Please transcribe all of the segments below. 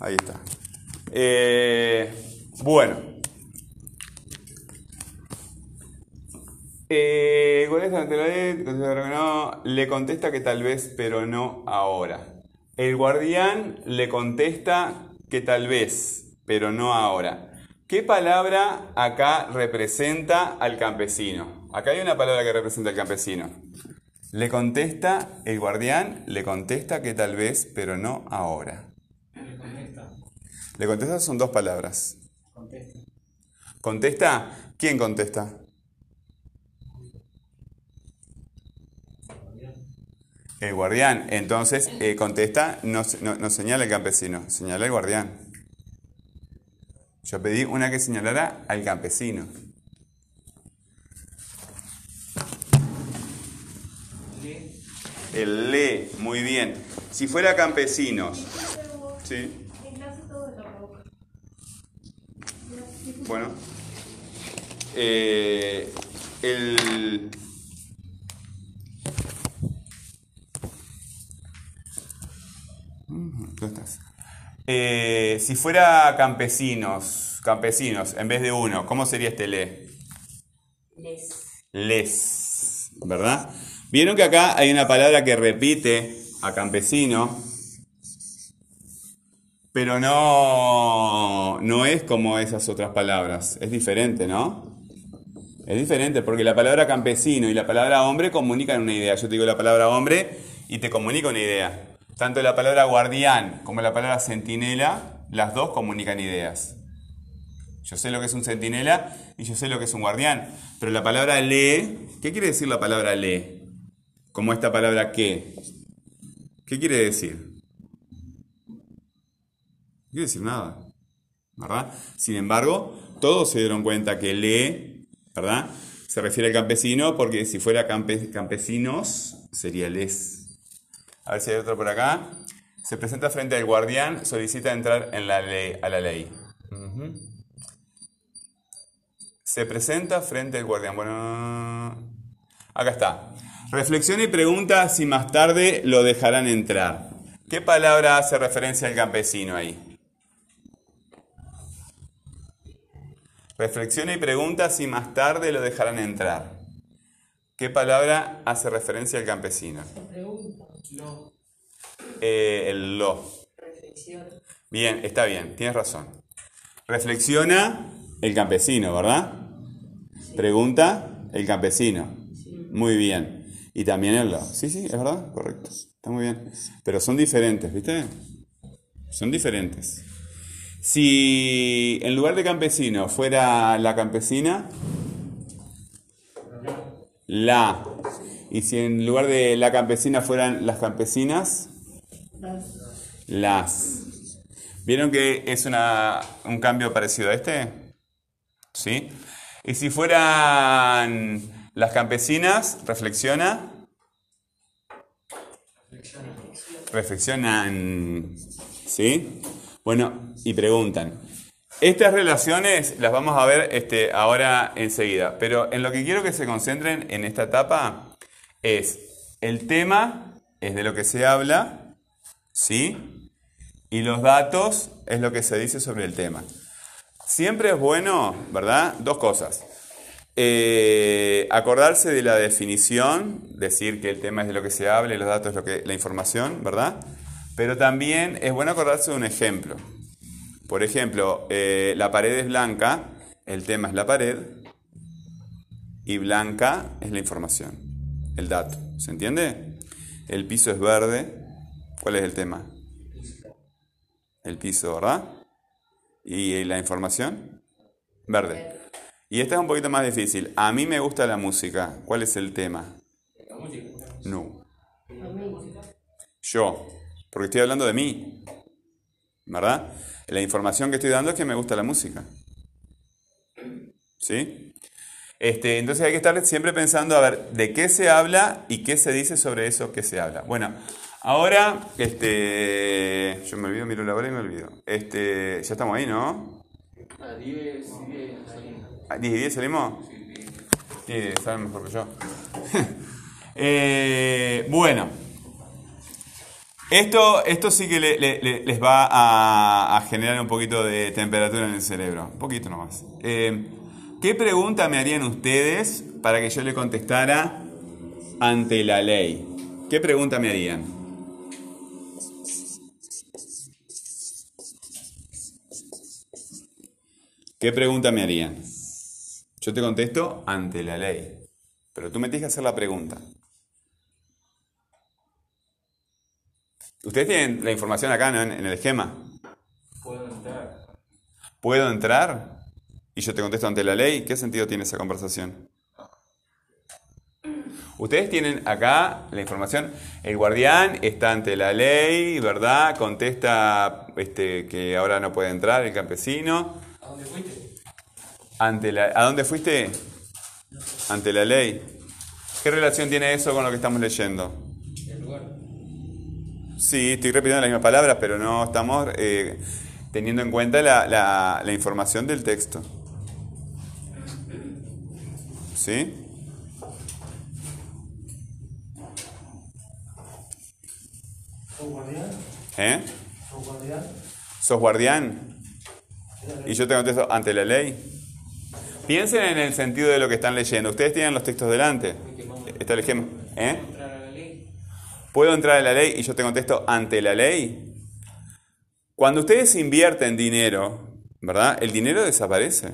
Ahí está. Eh, bueno. Eh, ¿cuál es la- no, le contesta que tal vez, pero no ahora. El guardián le contesta que tal vez, pero no ahora. ¿Qué palabra acá representa al campesino? Acá hay una palabra que representa al campesino. Le contesta, el guardián le contesta que tal vez, pero no ahora. Le contesta. Le contesta son dos palabras. Contesta. ¿Contesta? ¿Quién contesta? El guardián. Entonces, eh, contesta, no, no- no señala el campesino, señala el guardián. Yo pedí una que señalara al campesino. Le. El le, muy bien. Si fuera campesinos, ¿sí? en clase todo es la boca. Bueno. Eh, el. Mm, ¿Dónde estás? Eh, si fuera campesinos, campesinos, en vez de uno, ¿cómo sería este le? Les. Les. ¿Verdad? Vieron que acá hay una palabra que repite a campesino, pero no, no es como esas otras palabras. Es diferente, ¿no? Es diferente porque la palabra campesino y la palabra hombre comunican una idea. Yo te digo la palabra hombre y te comunica una idea. Tanto la palabra guardián como la palabra centinela, las dos comunican ideas. Yo sé lo que es un centinela y yo sé lo que es un guardián. Pero la palabra le, ¿qué quiere decir la palabra le? Como esta palabra que. ¿Qué quiere decir? No quiere decir nada. ¿Verdad? Sin embargo, todos se dieron cuenta que le, ¿verdad? Se refiere al campesino porque si fuera campe- campesinos sería les. A ver si hay otro por acá. Se presenta frente al guardián, solicita entrar en la ley, a la ley. Se presenta frente al guardián. Bueno, acá está. Reflexiona y pregunta si más tarde lo dejarán entrar. ¿Qué palabra hace referencia al campesino ahí? Reflexiona y pregunta si más tarde lo dejarán entrar. ¿Qué palabra hace referencia al campesino? Pregunta. Lo. Eh, el lo. Reflexión. Bien, está bien, tienes razón. Reflexiona el campesino, ¿verdad? Pregunta el campesino. Muy bien. Y también el lo. Sí, sí, es verdad, correcto. Está muy bien. Pero son diferentes, ¿viste? Son diferentes. Si en lugar de campesino fuera la campesina, la. Y si en lugar de la campesina fueran las campesinas, las. ¿Vieron que es una, un cambio parecido a este? ¿Sí? Y si fueran las campesinas, reflexiona. Reflexionan. ¿Sí? Bueno, y preguntan. Estas relaciones las vamos a ver este, ahora enseguida, pero en lo que quiero que se concentren en esta etapa es el tema, es de lo que se habla, ¿sí? Y los datos es lo que se dice sobre el tema. Siempre es bueno, ¿verdad? Dos cosas. Eh, acordarse de la definición, decir que el tema es de lo que se habla y los datos es lo que, la información, ¿verdad? Pero también es bueno acordarse de un ejemplo. Por ejemplo, eh, la pared es blanca, el tema es la pared y blanca es la información, el dato. ¿Se entiende? El piso es verde. ¿Cuál es el tema? El piso, ¿verdad? ¿Y la información? Verde. Y esta es un poquito más difícil. A mí me gusta la música. ¿Cuál es el tema? La música. No. Yo. Porque estoy hablando de mí. ¿Verdad? La información que estoy dando es que me gusta la música. ¿Sí? Este, entonces hay que estar siempre pensando a ver de qué se habla y qué se dice sobre eso que se habla. Bueno, ahora, este, yo me olvido, miro la hora y me olvido. Este, ya estamos ahí, ¿no? A 10 y 10 salimos. ¿A ¿10 y 10 salimos? Sí, saben mejor que yo. Eh, bueno. Esto, esto sí que le- le- le- les va a, a generar un poquito de temperatura en el cerebro. Un poquito nomás. Eh, ¿Qué pregunta me harían ustedes para que yo le contestara ante la ley? ¿Qué pregunta me harían? ¿Qué pregunta me harían? Yo te contesto ante la ley. Pero tú me tienes que hacer la pregunta. Ustedes tienen la información acá, ¿no? En, en el esquema. Puedo entrar. ¿Puedo entrar? Y yo te contesto ante la ley. ¿Qué sentido tiene esa conversación? Ustedes tienen acá la información. El guardián está ante la ley, ¿verdad? Contesta este, que ahora no puede entrar el campesino. ¿A dónde fuiste? Ante la, ¿A dónde fuiste? Ante la ley. ¿Qué relación tiene eso con lo que estamos leyendo? Sí, estoy repitiendo las mismas palabras, pero no estamos eh, teniendo en cuenta la, la- la información del texto. ¿Sí? ¿Sos guardián? ¿Eh? ¿Sos guardián? ¿Sos guardián? Y yo te contesto ante la ley. Piensen en el sentido de lo que están leyendo. Ustedes tienen los textos delante. Está el ejemplo. ¿Eh? Entrar a la ley. ¿Puedo entrar a la ley? Y yo te contesto ante la ley. Cuando ustedes invierten dinero, ¿verdad? El dinero desaparece.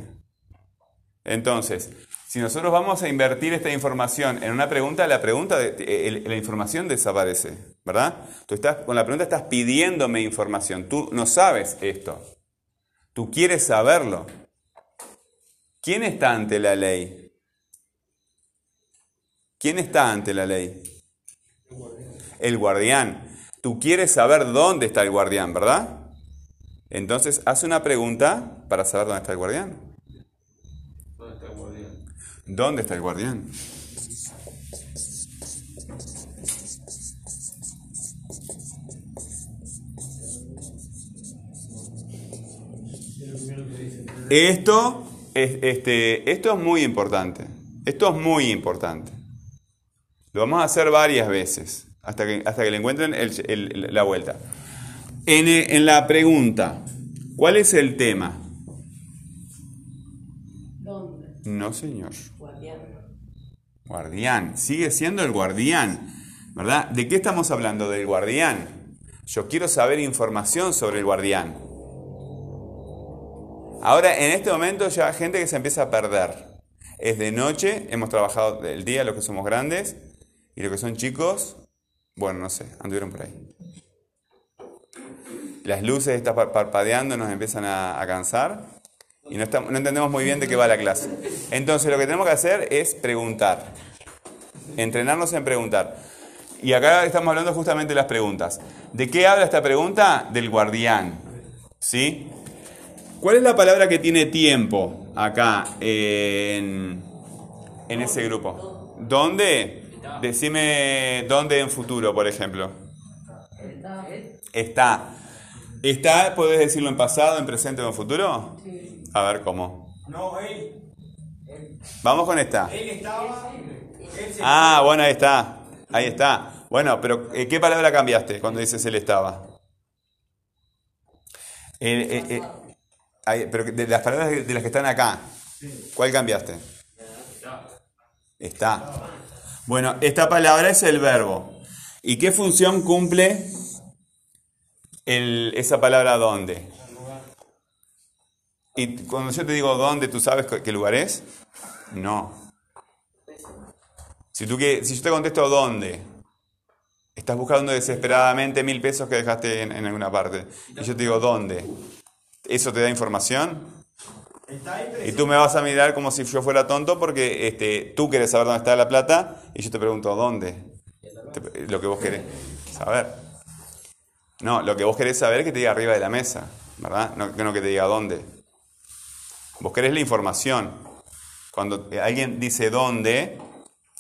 Entonces, si nosotros vamos a invertir esta información en una pregunta, la pregunta, el- la información desaparece, ¿verdad? Tú estás, con la pregunta estás pidiéndome información. Tú no sabes esto. Tú quieres saberlo. ¿Quién está ante la ley? ¿Quién está ante la ley? El guardián. Tú quieres saber dónde está el guardián, ¿verdad? Entonces, haz una pregunta para saber dónde está el guardián. ¿Dónde está el guardián? ¿Dónde está el guardián? Esto es, este, esto es muy importante. Esto es muy importante. Lo vamos a hacer varias veces hasta que, hasta que le encuentren el- el- la vuelta. En, eh, en la pregunta, ¿cuál es el tema? ¿Dónde? No, señor. Guardián. Guardián, sigue siendo el guardián, ¿verdad? ¿De qué estamos hablando? Del guardián. Yo quiero saber información sobre el guardián. Ahora, en este momento ya hay gente que se empieza a perder. Es de noche, hemos trabajado el día, los que somos grandes, y los que son chicos, bueno, no sé, anduvieron por ahí. Las luces están par- parpadeando, nos empiezan a, cansar y no, entendemos muy bien de qué va la clase. Entonces lo que tenemos que hacer es preguntar, entrenarnos en preguntar. Y acá estamos hablando justamente de las preguntas. ¿De qué habla esta pregunta? Del guardián. ¿Sí? ¿Cuál es la palabra que tiene tiempo acá en, en ese grupo? ¿Dónde? Decime dónde en futuro, por ejemplo. ¿Está? Está. ¿Está, puedes decirlo en pasado, en presente o en futuro? A ver cómo. No, él. Vamos con esta. Él estaba. Él Ah, bueno, ahí está. Ahí está. Bueno, pero eh, ¿qué palabra cambiaste cuando dices él estaba? Eh, eh, ahí, pero de las palabras de, de las que están acá, ¿cuál cambiaste? Está. Bueno, esta palabra es el verbo. ¿Y qué función cumple esa palabra dónde? Y cuando yo te digo dónde, ¿tú sabes qué lugar es? No. Si, tú que, si yo te contesto dónde, estás buscando desesperadamente mil pesos que dejaste en alguna parte. Y yo te digo dónde. ¿Eso te da información? Y tú me vas a mirar como si yo fuera tonto porque este, tú quieres saber dónde está la plata y yo te pregunto dónde. Te- lo que vos querés saber. No, lo que vos querés saber es que te diga arriba de la mesa, ¿verdad? No, no que te diga dónde. Vos querés la información. Cuando alguien dice dónde,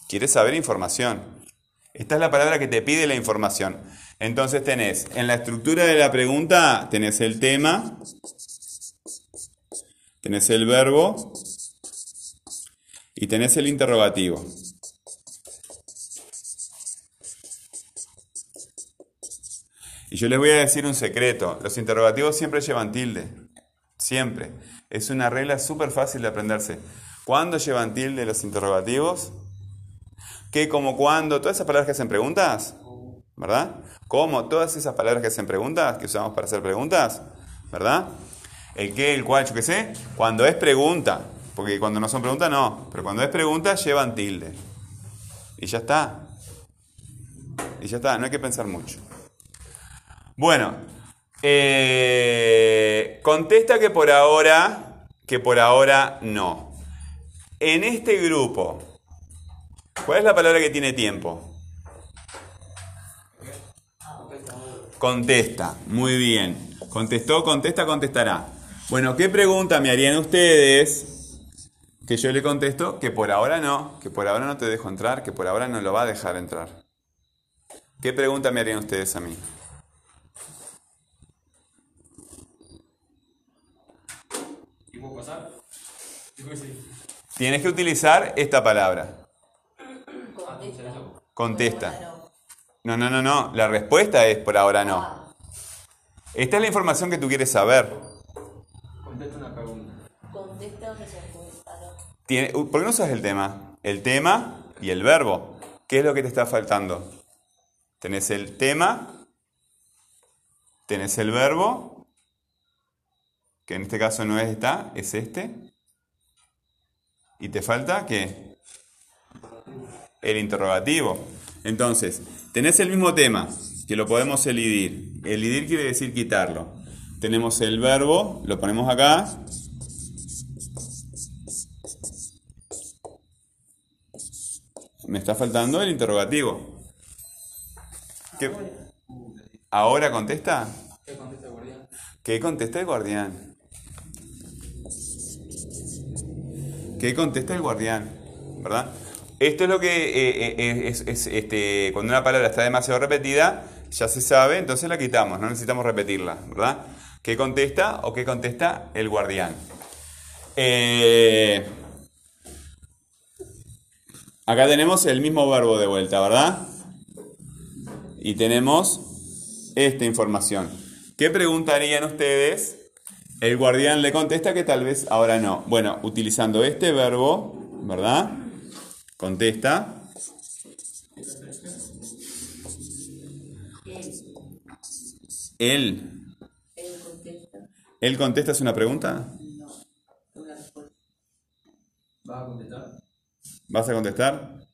quieres saber información. Esta es la palabra que te pide la información. Entonces tenés, en la estructura de la pregunta, tenés el tema, tenés el verbo y tenés el interrogativo. Y yo les voy a decir un secreto. Los interrogativos siempre llevan tilde. Siempre. Es una regla súper fácil de aprenderse. ¿Cuándo llevan tilde los interrogativos? ¿Qué, cómo, cuándo? Todas esas palabras que hacen preguntas. ¿Verdad? ¿Cómo? Todas esas palabras que hacen preguntas, que usamos para hacer preguntas. ¿Verdad? El qué, el cuál, yo qué sé. Cuando es pregunta. Porque cuando no son preguntas, no. Pero cuando es pregunta, llevan tilde. Y ya está. Y ya está. No hay que pensar mucho. Bueno, eh, contesta que por ahora, que por ahora no. En este grupo, ¿cuál es la palabra que tiene tiempo? Contesta, muy bien. Contestó, contesta, contestará. Bueno, ¿qué pregunta me harían ustedes? Que yo le contesto que por ahora no, que por ahora no te dejo entrar, que por ahora no lo va a dejar entrar. ¿Qué pregunta me harían ustedes a mí? ¿Y puedo pasar? Dijo que sí. Tienes que utilizar esta palabra. Contesta. Contesta. No, no, no, no. La respuesta es por ahora no. Ah, Esta es la información que tú quieres saber. Contesta una pregunta. contesta o respuesta. no. Tiene- ¿Por qué no usas el tema? El tema y el verbo. ¿Qué es lo que te está faltando? Tenés el tema, tenés el verbo, que en este caso no es está, es este. Y te falta qué? El interrogativo. Entonces, tenés el mismo tema, que lo podemos elidir. Elidir quiere decir quitarlo. Tenemos el verbo, lo ponemos acá, Me está faltando el interrogativo. ¿Qué? ¿Ahora contesta? ¿Qué contesta el guardián? ¿Qué contesta el guardián? ¿Qué contesta el guardián? ¿Verdad? Esto es lo que eh, eh, es, es, este, cuando una palabra está demasiado repetida, ya se sabe, entonces la quitamos, no necesitamos repetirla, ¿verdad? ¿Qué contesta o qué contesta el guardián? Eh, acá tenemos el mismo verbo de vuelta, ¿verdad? Y tenemos esta información. ¿Qué preguntarían ustedes? El guardián le contesta que tal vez ahora no. Bueno, utilizando este verbo, ¿verdad? Contesta. Él. Él contesta. ¿Él contesta es una pregunta? No. ¿Vas a contestar? ¿Vas a contestar?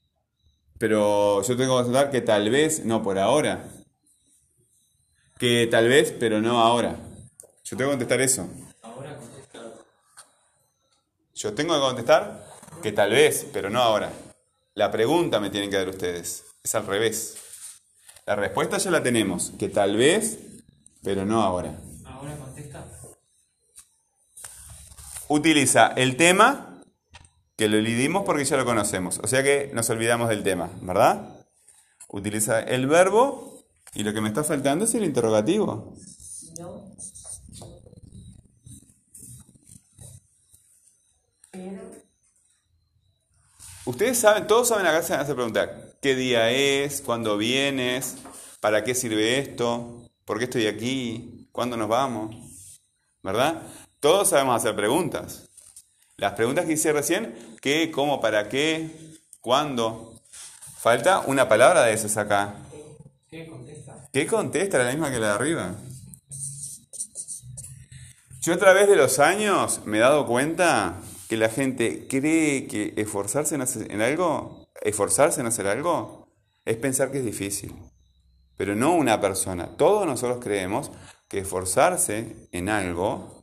Pero yo tengo que contestar que tal vez, no por ahora. Que tal vez, pero no ahora. Yo tengo que contestar eso. Ahora contesta. Yo tengo que contestar que tal vez, pero no ahora. La pregunta me tienen que dar ustedes. Es al revés. La respuesta ya la tenemos. Que tal vez, pero no ahora. Ahora contesta. Utiliza el tema, que lo elidimos porque ya lo conocemos. O sea que nos olvidamos del tema, ¿verdad? Utiliza el verbo y lo que me está faltando es el interrogativo. No. Pero. Ustedes saben, todos saben acá se hace preguntar, ¿qué día es? ¿Cuándo vienes? ¿Para qué sirve esto? ¿Por qué estoy aquí? ¿Cuándo nos vamos? ¿Verdad? Todos sabemos hacer preguntas. Las preguntas que hice recién, ¿qué, cómo, para qué, cuándo? Falta una palabra de esas acá. ¿Qué contesta? ¿Qué contesta? La misma que la de arriba. Yo a través de los años me he dado cuenta que la gente cree que esforzarse en, hacer, en algo, esforzarse en hacer algo, es pensar que es difícil. Pero no una persona. Todos nosotros creemos que esforzarse en algo,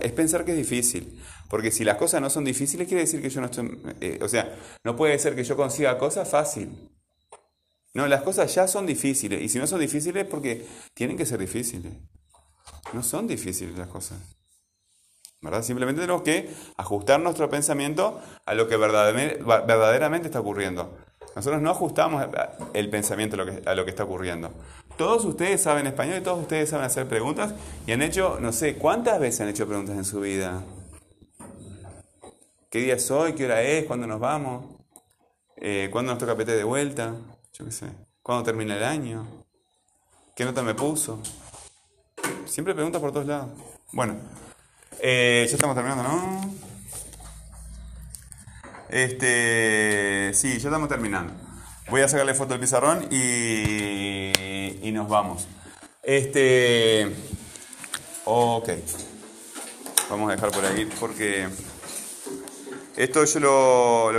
Es pensar que es difícil. Porque si las cosas no son difíciles, quiere decir que yo no estoy... eh, o sea, no puede ser que yo consiga cosas fácil. No, las cosas ya son difíciles. Y si no son difíciles, porque tienen que ser difíciles. No son difíciles las cosas. ¿Verdad? Simplemente tenemos que ajustar nuestro pensamiento a lo que verdaderamente, está ocurriendo. Nosotros no ajustamos el pensamiento a lo que está ocurriendo. Todos ustedes saben español y todos ustedes saben hacer preguntas y han hecho, no sé, ¿cuántas veces han hecho preguntas en su vida? ¿Qué día es hoy? ¿Qué hora es? ¿Cuándo nos vamos? Eh, ¿Cuándo nos toca PT de vuelta? Yo qué sé. ¿Cuándo termina el año? ¿Qué nota me puso? Siempre pregunta por todos lados. Bueno, eh, ya estamos terminando, ¿no? Este, sí, ya estamos terminando. Voy a sacarle foto al pizarrón y, nos vamos. Este, ok. Vamos a dejar por ahí porque esto yo lo